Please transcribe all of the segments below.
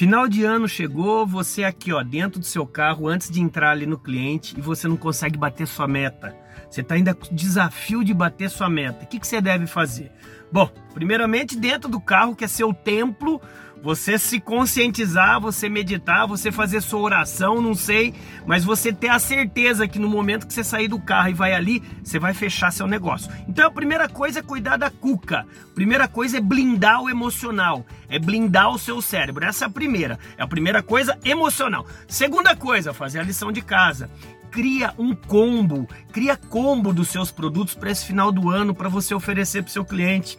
Final de ano chegou, você aqui ó, dentro do seu carro, antes de entrar ali no cliente, e você não consegue bater sua meta. Você está ainda com desafio de bater sua meta. O que, que você deve fazer? Bom, primeiramente dentro do carro, que é seu templo, você se conscientizar, você meditar, você fazer sua oração, não sei, mas você ter a certeza que no momento que você sair do carro e vai ali, você vai fechar seu negócio. Então a primeira coisa é cuidar da cuca. A primeira coisa é blindar o emocional, é blindar o seu cérebro. Essa é a primeira. É a primeira coisa emocional. Segunda coisa, fazer a lição de casa cria um combo, cria combo dos seus produtos para esse final do ano para você oferecer para o seu cliente.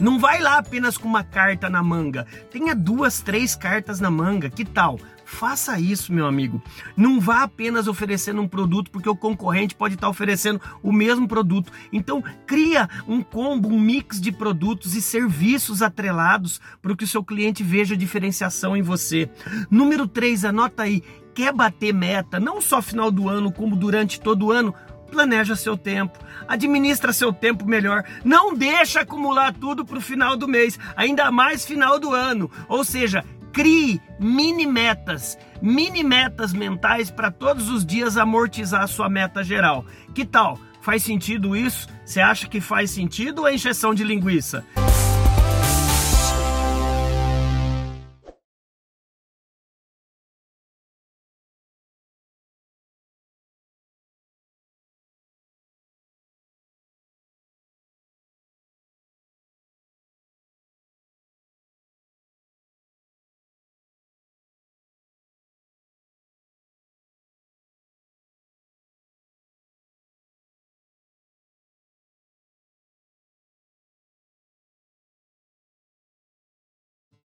Não vai lá apenas com uma carta na manga. Tenha duas, três cartas na manga. Que tal? Faça isso, meu amigo. Não vá apenas oferecendo um produto porque o concorrente pode estar oferecendo o mesmo produto. Então, cria um combo, um mix de produtos e serviços atrelados para que o seu cliente veja diferenciação em você. Número 3, anota aí. Quer bater meta, não só final do ano, como durante todo o ano? Planeja seu tempo, administra seu tempo melhor, não deixa acumular tudo para o final do mês, ainda mais final do ano. Ou seja, crie mini metas, mini metas mentais para todos os dias amortizar a sua meta geral. Que tal? Faz sentido isso? Você acha que faz sentido ou é de linguiça?